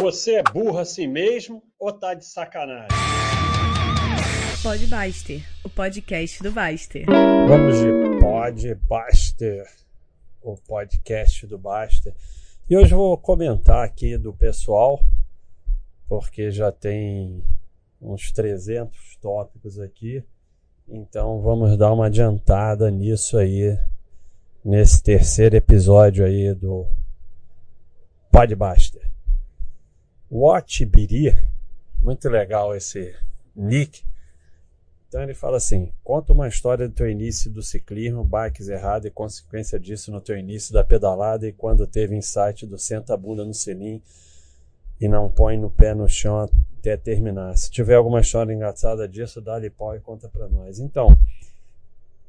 Você é burro assim mesmo ou tá de sacanagem? Pode Baster, o podcast do Baster. Vamos de Pod Baster, o podcast do Baster. E hoje vou comentar aqui do pessoal, porque já tem uns 300 tópicos aqui. Então vamos dar uma adiantada nisso aí, nesse terceiro episódio aí do Podbuster. Watch Biri, muito legal esse nick. Então ele fala assim: conta uma história do teu início do ciclismo, bikes errado e consequência disso no teu início da pedalada e quando teve insight do senta a bunda no selim e não põe no pé no chão até terminar. Se tiver alguma história engraçada disso, dá-lhe pau e conta para nós. Então,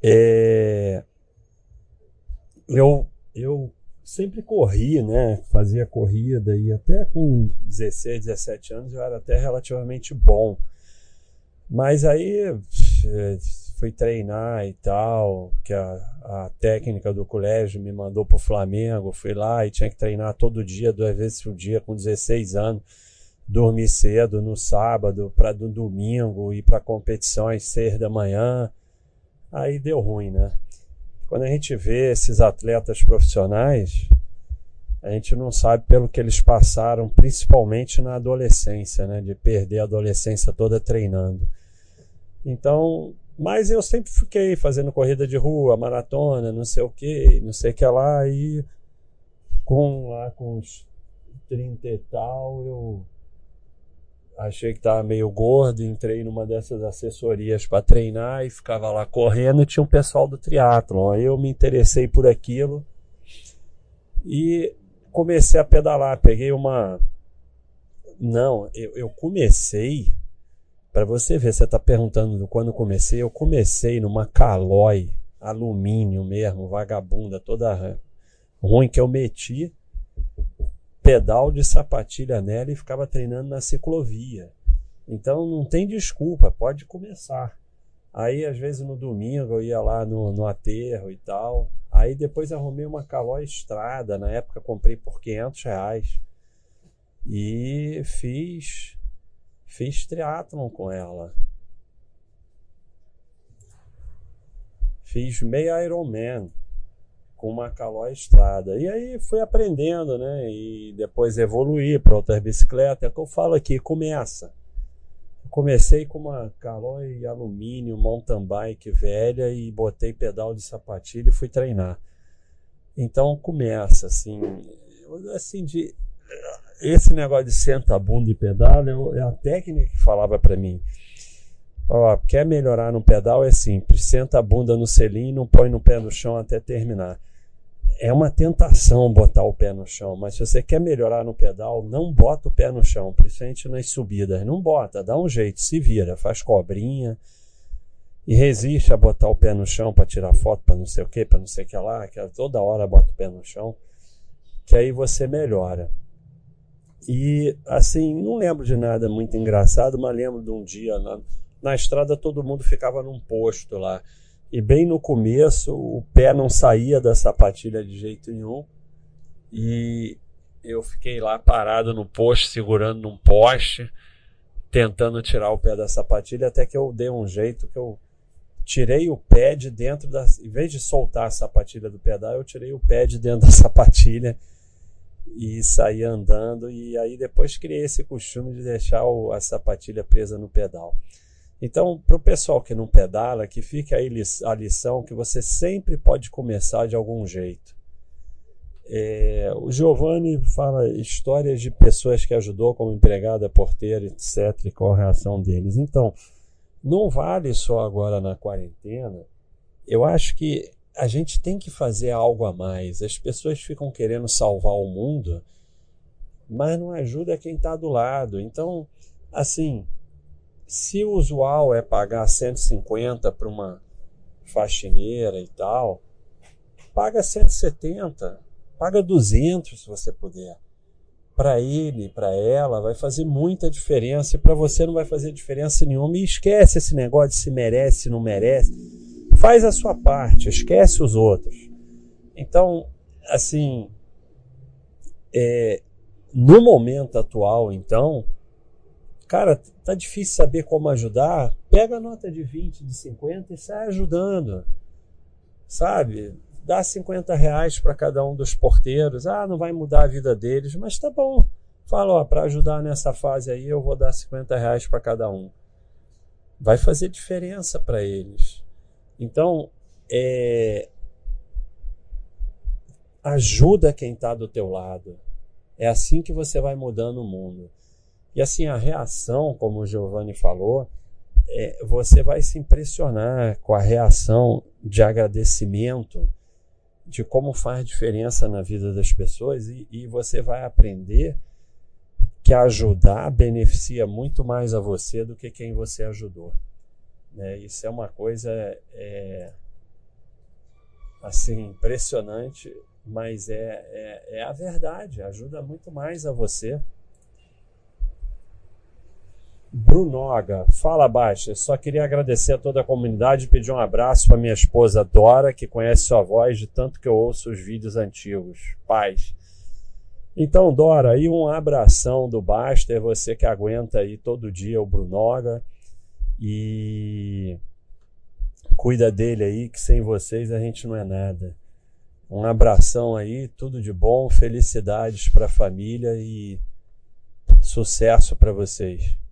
é... eu, eu sempre corri, né? Fazia corrida e até com 16, 17 anos eu era até relativamente bom. Mas aí eh, fui treinar e tal, que a, a técnica do colégio me mandou pro Flamengo, fui lá e tinha que treinar todo dia, duas vezes por dia, com 16 anos, dormir cedo no sábado para no domingo ir para competições seis da manhã. Aí deu ruim, né? Quando a gente vê esses atletas profissionais, a gente não sabe pelo que eles passaram, principalmente na adolescência, né? De perder a adolescência toda treinando. Então, mas eu sempre fiquei fazendo corrida de rua, maratona, não sei o que, não sei o que lá, e com lá com uns 30 e tal, eu achei que estava meio gordo, entrei numa dessas assessorias para treinar e ficava lá correndo e tinha um pessoal do triatlon. Aí eu me interessei por aquilo e comecei a pedalar. Peguei uma. Não, eu, eu comecei. Para você ver, você está perguntando quando comecei. Eu comecei numa Caloi, alumínio mesmo, vagabunda, toda ruim que eu meti pedal de sapatilha nela e ficava treinando na ciclovia. Então não tem desculpa, pode começar. Aí às vezes no domingo eu ia lá no, no aterro e tal. Aí depois arrumei uma Calói Estrada, na época comprei por 500 reais. E fiz, fiz triatlon com ela. Fiz meia Ironman com uma Calói Estrada. E aí fui aprendendo, né? E depois evoluí para outras bicicletas. É o que eu falo aqui, começa. comecei com uma Calói alumínio mountain bike velha e botei pedal de sapatilha e fui treinar. Então começa assim, assim de esse negócio de senta a bunda e pedala é a técnica que falava para mim. Ó, quer melhorar no pedal é simples, senta a bunda no selim e não põe no pé no chão até terminar é uma tentação botar o pé no chão, mas se você quer melhorar no pedal, não bota o pé no chão, principalmente nas subidas. Não bota, dá um jeito, se vira, faz cobrinha e resiste a botar o pé no chão para tirar foto, para não sei o que, para não sei o que lá, que toda hora bota o pé no chão, que aí você melhora. E assim, não lembro de nada muito engraçado, mas lembro de um dia na, na estrada todo mundo ficava num posto lá e bem no começo o pé não saía da sapatilha de jeito nenhum. E eu fiquei lá parado no poste, segurando num poste, tentando tirar o pé da sapatilha, até que eu dei um jeito que eu tirei o pé de dentro da. Em vez de soltar a sapatilha do pedal, eu tirei o pé de dentro da sapatilha e saí andando. E aí depois criei esse costume de deixar o, a sapatilha presa no pedal. Então, para o pessoal que não pedala, que fique aí a lição que você sempre pode começar de algum jeito. É, o Giovanni fala histórias de pessoas que ajudou como empregada, porteira, etc. e qual a reação deles. Então, não vale só agora na quarentena. Eu acho que a gente tem que fazer algo a mais. As pessoas ficam querendo salvar o mundo, mas não ajuda quem está do lado. Então, assim, se o usual é pagar 150 para uma faxineira e tal, paga 170, paga 200 se você puder. Para ele, para ela, vai fazer muita diferença e para você não vai fazer diferença nenhuma. E esquece esse negócio de se merece, não merece. Faz a sua parte, esquece os outros. Então, assim, é, no momento atual, então, cara, tá difícil saber como ajudar. Pega a nota de 20, de 50 e sai ajudando. Sabe? Dá 50 reais para cada um dos porteiros. Ah, não vai mudar a vida deles, mas tá bom. Fala, ó, para ajudar nessa fase aí, eu vou dar 50 reais para cada um. Vai fazer diferença para eles. Então, é, ajuda quem está do teu lado. É assim que você vai mudando o mundo. E assim, a reação, como o Giovanni falou, é, você vai se impressionar com a reação de agradecimento, de como faz diferença na vida das pessoas, e, e você vai aprender que ajudar beneficia muito mais a você do que quem você ajudou. Né? Isso é uma coisa é, assim impressionante mas é, é, é a verdade, ajuda muito mais a você. Brunoga, fala baixa. Só queria agradecer a toda a comunidade e pedir um abraço para minha esposa Dora, que conhece sua voz de tanto que eu ouço os vídeos antigos. Paz. Então, Dora, aí um abração do Baster, você que aguenta aí todo dia o Brunoga e cuida dele aí, que sem vocês a gente não é nada. Um abração aí, tudo de bom, felicidades para a família e sucesso para vocês.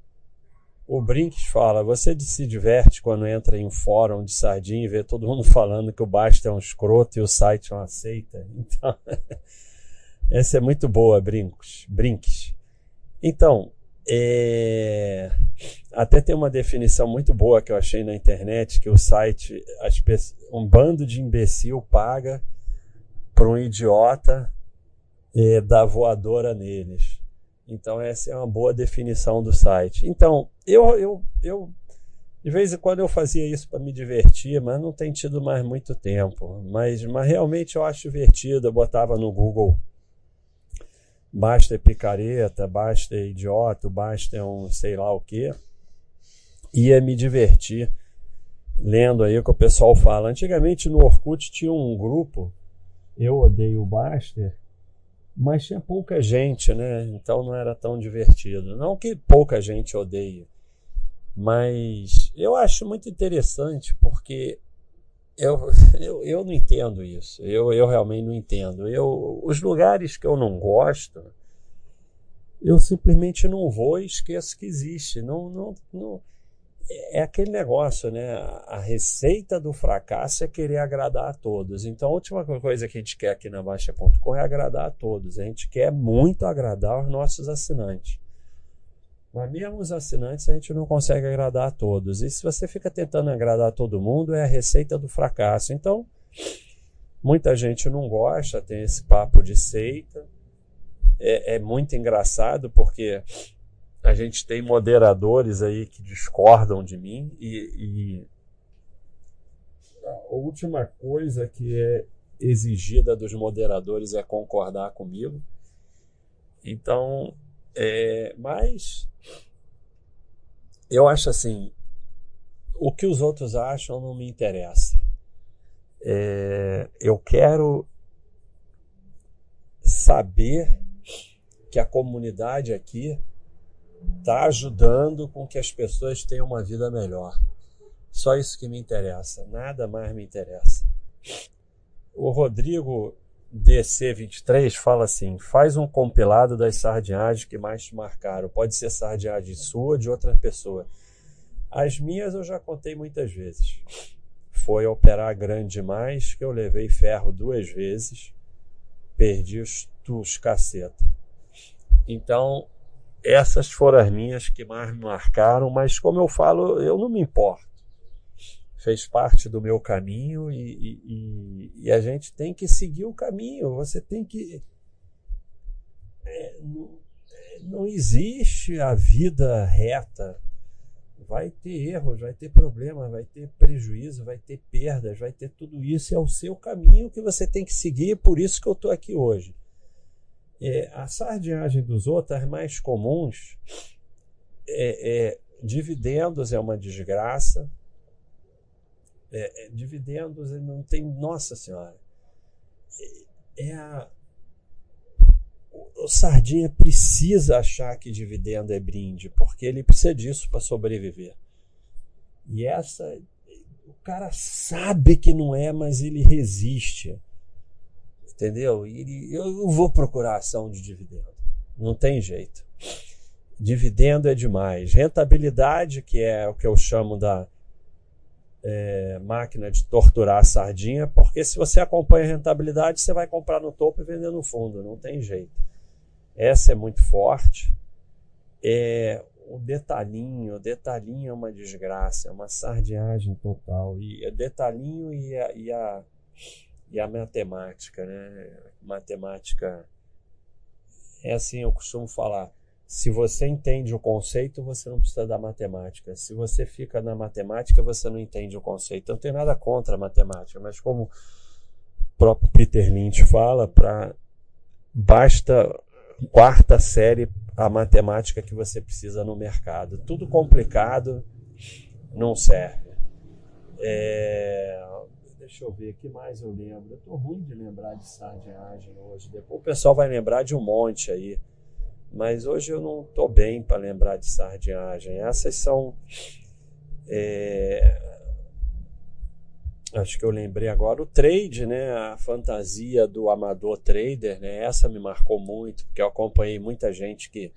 O Brinks fala: você se diverte quando entra em um fórum de sardinha e vê todo mundo falando que o Basta é um escroto e o site é uma seita. Então, essa é muito boa, Brinks. Brinks. Então, é... até tem uma definição muito boa que eu achei na internet que o site, um bando de imbecil paga para um idiota e dar voadora neles. Então, essa é uma boa definição do site. Então, eu, eu, eu de vez em quando eu fazia isso para me divertir, mas não tem tido mais muito tempo. Mas, mas realmente eu acho divertido. Eu botava no Google basta picareta, basta idiota, basta um sei lá o que. Ia me divertir lendo aí o que o pessoal fala. Antigamente no Orkut tinha um grupo eu odeio o Baster, mas tinha pouca gente, né? Então não era tão divertido. Não que pouca gente odeie, mas eu acho muito interessante porque eu, eu, eu não entendo isso. Eu, eu realmente não entendo. Eu, os lugares que eu não gosto, eu simplesmente não vou e esqueço que existe. Não, não, não, é aquele negócio, né? A receita do fracasso é querer agradar a todos. Então, a última coisa que a gente quer aqui na Baixa.com é agradar a todos. A gente quer muito agradar os nossos assinantes. Mas mesmo os assinantes a gente não consegue agradar a todos. E se você fica tentando agradar a todo mundo, é a receita do fracasso. Então, muita gente não gosta, tem esse papo de seita. É, é muito engraçado porque a gente tem moderadores aí que discordam de mim e, e a última coisa que é exigida dos moderadores é concordar comigo. Então, é, mas eu acho assim, o que os outros acham não me interessa. É, eu quero saber que a comunidade aqui está ajudando com que as pessoas tenham uma vida melhor. Só isso que me interessa, nada mais me interessa. O Rodrigo DC23 fala assim: faz um compilado das sardinhagens que mais te marcaram. Pode ser sardinhagem sua de outra pessoa. As minhas eu já contei muitas vezes. Foi operar grande demais que eu levei ferro duas vezes, perdi os, os caceta. Então, essas foram as minhas que mais me marcaram, mas como eu falo, eu não me importo. Fez parte do meu caminho e, e, e a gente tem que seguir o caminho. Você tem que. É, não, não existe a vida reta. Vai ter erros, vai ter problemas, vai ter prejuízo, vai ter perdas, vai ter tudo isso. É o seu caminho que você tem que seguir. Por isso que eu estou aqui hoje. É, a sardinhagem dos outros, as mais comuns, é, é, dividendos é uma desgraça. É, é dividendos não tem. Nossa Senhora! É, é a, o Sardinha precisa achar que dividendo é brinde, porque ele precisa disso para sobreviver. E essa, o cara sabe que não é, mas ele resiste. Entendeu? E eu vou procurar ação de dividendo. Não tem jeito. Dividendo é demais. Rentabilidade, que é o que eu chamo da é, máquina de torturar a sardinha, porque se você acompanha a rentabilidade, você vai comprar no topo e vender no fundo, não tem jeito. Essa é muito forte. É, o detalhinho, o detalhinho é uma desgraça, é uma sardinhagem total. E o detalhinho e a, e a, e a matemática, né? Matemática é assim, eu costumo falar se você entende o conceito, você não precisa da matemática. Se você fica na matemática, você não entende o conceito. Eu não tenho nada contra a matemática, mas como o próprio Peter Lynch fala, para basta quarta série a matemática que você precisa no mercado. Tudo complicado não serve. É... Deixa eu ver, que mais eu lembro? Eu estou ruim de lembrar de sardinhagem hoje. Depois o pessoal vai lembrar de um monte aí mas hoje eu não estou bem para lembrar de sardinhagem. Essas são. É, acho que eu lembrei agora o trade, né? A fantasia do amador trader, né? Essa me marcou muito, porque eu acompanhei muita gente que.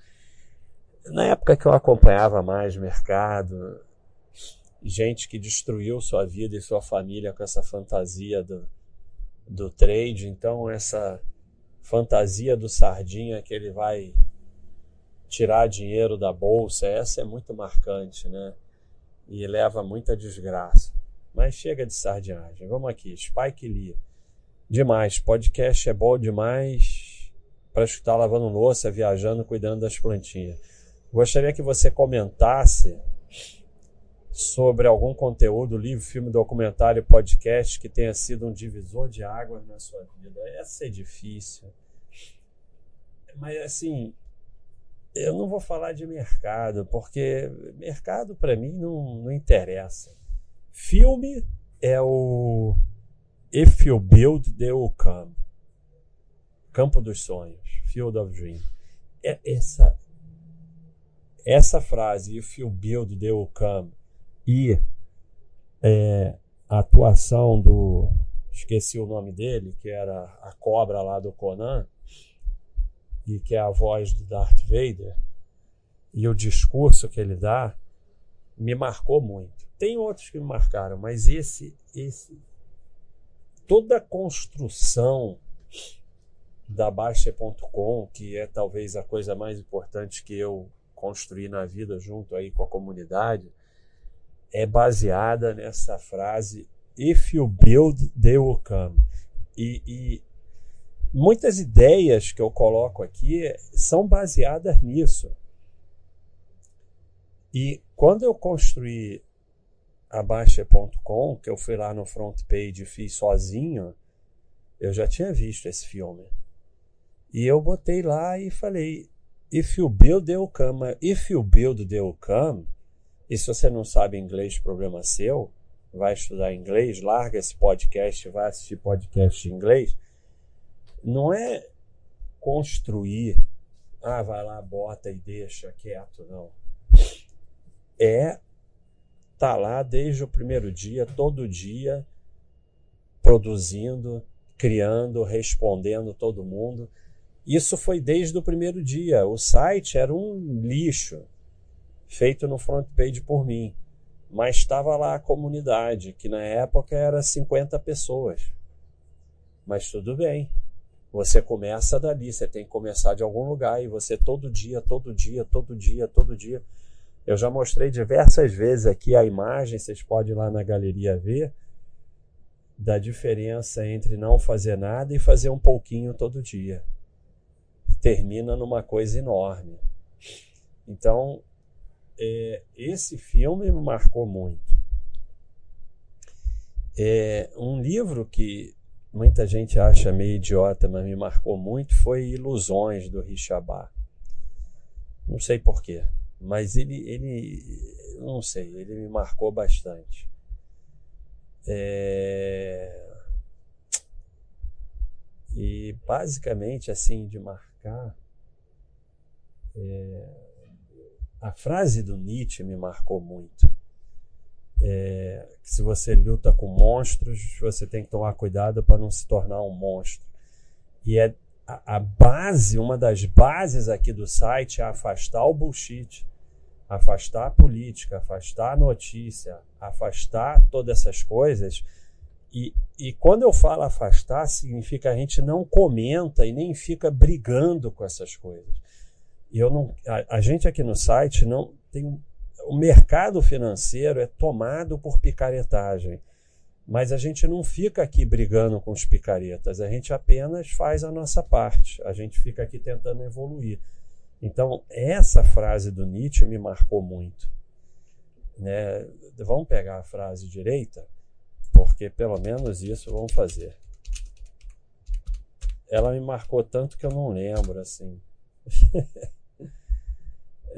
Na época que eu acompanhava mais mercado, gente que destruiu sua vida e sua família com essa fantasia do, do trade. Então, essa fantasia do sardinha que ele vai tirar dinheiro da bolsa, essa é muito marcante, né? E leva muita desgraça. Mas chega de sardinhagem. Vamos aqui, Spike Lee. Demais, podcast é bom demais para escutar lavando louça, viajando, cuidando das plantinhas. Gostaria que você comentasse sobre algum conteúdo, livro, filme, documentário, podcast que tenha sido um divisor de águas na sua vida. Essa é difícil. Mas assim, eu não vou falar de mercado, porque mercado para mim não, não interessa. Filme é o If You Build, They Will Come. Campo dos Sonhos, Field of Dream. É essa, essa frase, If You Build, They Will Come, e é, a atuação do. Esqueci o nome dele, que era a cobra lá do Conan e que é a voz do Darth Vader, e o discurso que ele dá, me marcou muito. Tem outros que me marcaram, mas esse, esse toda a construção da Baixa.com, que é talvez a coisa mais importante que eu construí na vida junto aí com a comunidade, é baseada nessa frase If you build, they will come. E, e muitas ideias que eu coloco aqui são baseadas nisso. E quando eu construí a Baixa.com, que eu fui lá no front page e fiz sozinho, eu já tinha visto esse filme. E eu botei lá e falei: If you build, they will come. If you build, they will come. E se você não sabe inglês, problema seu. Vai estudar inglês, larga esse podcast, vai assistir podcast em inglês não é construir, ah, vai lá, bota e deixa quieto, não. É tá lá desde o primeiro dia, todo dia, produzindo, criando, respondendo todo mundo. Isso foi desde o primeiro dia. O site era um lixo, feito no front page por mim. Mas estava lá a comunidade, que na época era 50 pessoas. Mas tudo bem, você começa dali, você tem que começar de algum lugar e você todo dia, todo dia, todo dia, todo dia. Eu já mostrei diversas vezes aqui a imagem, vocês podem ir lá na galeria ver, da diferença entre não fazer nada e fazer um pouquinho todo dia. Termina numa coisa enorme. Então, é, esse filme me marcou muito. É um livro que muita gente acha meio idiota, mas me marcou muito, foi Ilusões do Richabá. Não sei porquê, mas ele, ele, não sei, ele me marcou bastante. É... E basicamente, assim, de marcar, É, a frase do Nietzsche me marcou muito. É, se você luta com monstros, você tem que tomar cuidado para não se tornar um monstro. E é a, a, base, uma das bases aqui do site é afastar o bullshit, afastar a política, afastar a notícia, afastar todas essas coisas. E, e quando eu falo afastar, significa a gente não comenta e nem fica brigando com essas coisas. E eu não, a, a gente aqui no site não tem o mercado financeiro é tomado por picaretagem. Mas a gente não fica aqui brigando com os picaretas, a gente apenas faz a nossa parte, a gente fica aqui tentando evoluir. Então, essa frase do Nietzsche me marcou muito. Né? Vamos pegar a frase direita, porque pelo menos isso vamos fazer. Ela me marcou tanto que eu não lembro, assim.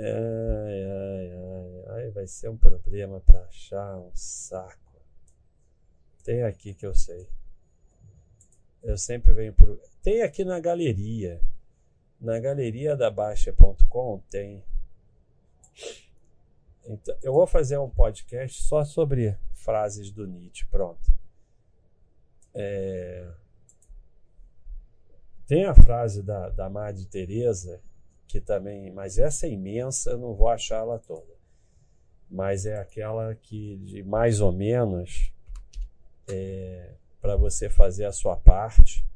ai, ai, ai, ai, vai ser um problema para achar um saco. Tem aqui que eu sei. Eu sempre venho por. Tem aqui na galeria. Na galeria da Baixa.com tem. Então, eu vou fazer um podcast só sobre frases do Nietzsche. Pronto. É... Tem a frase da, da Madre Teresa que também, mas essa é imensa, eu não vou achar ela toda. Mas é aquela que de mais ou menos é, para você fazer a sua parte.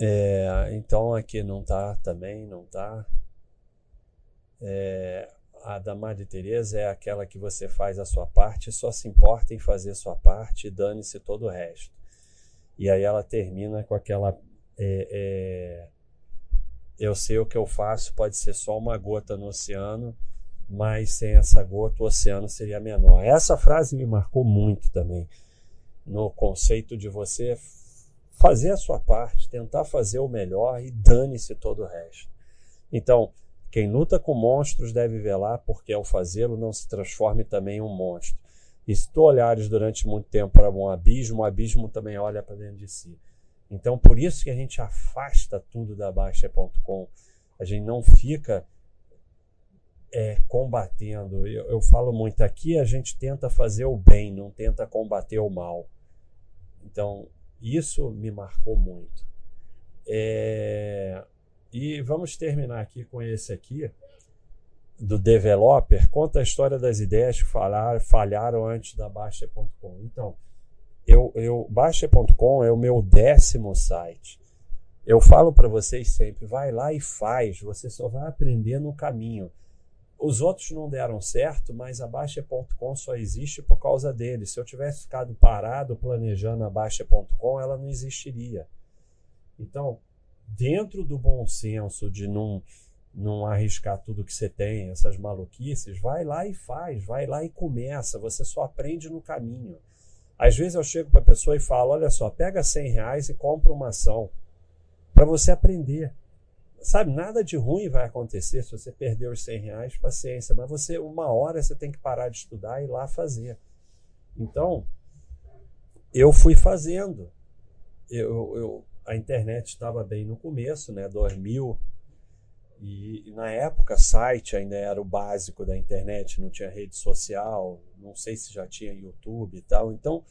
É, então aqui não tá também, não tá. É, a da Madre Teresa é aquela que você faz a sua parte, só se importa em fazer sua parte e dane-se todo o resto. E aí ela termina com aquela é, é, eu sei o que eu faço, pode ser só uma gota no oceano, mas sem essa gota o oceano seria menor. Essa frase me marcou muito também, no conceito de você fazer a sua parte, tentar fazer o melhor e dane-se todo o resto. Então, quem luta com monstros deve velar porque ao fazê-lo não se transforme também em um monstro. E se tu olhares durante muito tempo para um abismo, o abismo também olha para dentro de si. Então, por isso que a gente afasta tudo da Baixa.com. A gente não fica é, combatendo. Eu, eu falo muito aqui, a gente tenta fazer o bem, não tenta combater o mal. Então, isso me marcou muito. É, e vamos terminar aqui com esse aqui, do developer. Conta a história das ideias que falaram, falharam antes da Baixa.com. Então, eu, eu Baixa.com é o meu décimo site. Eu falo para vocês sempre, vai lá e faz, você só vai aprender no caminho. Os outros não deram certo, mas a Baixa.com só existe por causa dele. Se eu tivesse ficado parado planejando a Baixa.com, ela não existiria. Então, dentro do bom senso de não, não arriscar tudo que você tem, essas maluquices, vai lá e faz, vai lá e começa. Você só aprende no caminho. Às vezes eu chego para a pessoa e falo: olha só, pega 100 reais e compra uma ação para você aprender. Sabe, nada de ruim vai acontecer se você perder os 100 reais, paciência, mas você, uma hora, você tem que parar de estudar e ir lá fazer. Então, eu fui fazendo. Eu, eu, a internet estava bem no começo, né, 2000, e, e, na época, site ainda era o básico da internet, não tinha rede social, não sei se já tinha YouTube e tal. Então,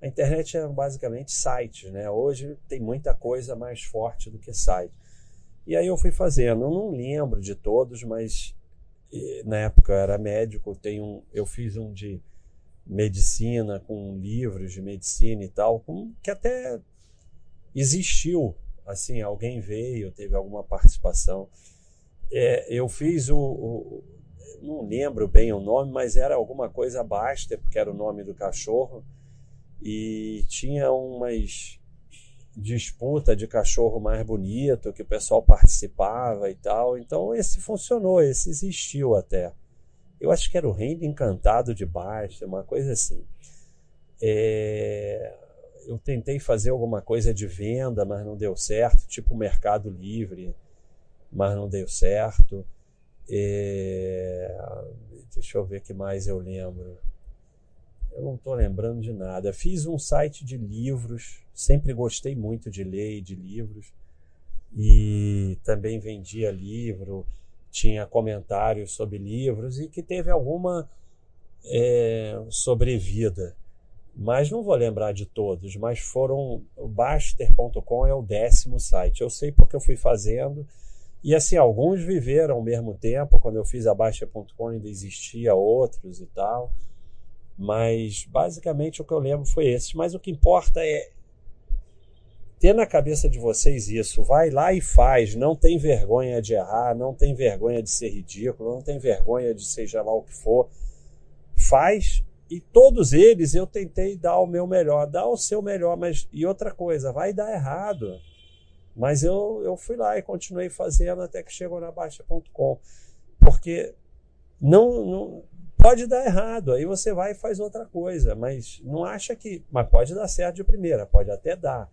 a internet era basicamente sites, né? Hoje tem muita coisa mais forte do que site. E aí eu fui fazendo. Eu não lembro de todos, mas na época eu era médico, tem um, eu fiz um de medicina com livros de medicina e tal, com, que até existiu. Assim, alguém veio, teve alguma participação. É, eu fiz o, o, Não lembro bem o nome, mas era alguma coisa Baster, porque era o nome do cachorro. E tinha umas disputa de cachorro mais bonito que o pessoal participava e tal. Então esse funcionou, esse existiu até. Eu acho que era o Reino Encantado de Baster, uma coisa assim. É... Eu tentei fazer alguma coisa de venda, mas não deu certo, tipo Mercado Livre mas não deu certo. É... Deixa eu ver o que mais eu lembro. Eu não estou lembrando de nada. Fiz um site de livros, sempre gostei muito de ler e de livros. e também vendia livro, tinha comentários sobre livros e que teve alguma é, sobrevida. Mas não vou lembrar de todos, mas foram. O Baster.com é o décimo site. Eu sei porque eu fui fazendo. E assim, alguns viveram ao mesmo tempo. Quando eu fiz a Baster.com ainda existia outros e tal. Mas basicamente o que eu lembro foi esse. Mas o que importa é ter na cabeça de vocês isso. Vai lá e faz. Não tem vergonha de errar, não tem vergonha de ser ridículo, não tem vergonha de seja lá o que for. Faz e todos eles eu tentei dar o meu melhor, dar o seu melhor, mas e outra coisa, vai dar errado. Mas eu, eu fui lá e continuei fazendo até que chegou na Baixa.com. Porque não, não pode dar errado, aí você vai e faz outra coisa, mas não acha que. Mas pode dar certo de primeira, pode até dar.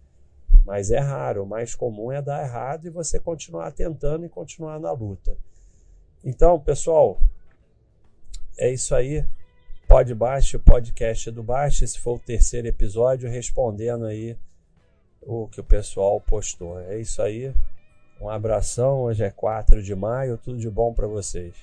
Mas é raro, o mais comum é dar errado e você continuar tentando e continuar na luta. Então, pessoal, é isso aí. Pode Baixo, podcast do Baixo. Esse foi o terceiro episódio, respondendo aí o que o pessoal postou. É isso aí. Um abração. Hoje é 4 de maio. Tudo de bom para vocês.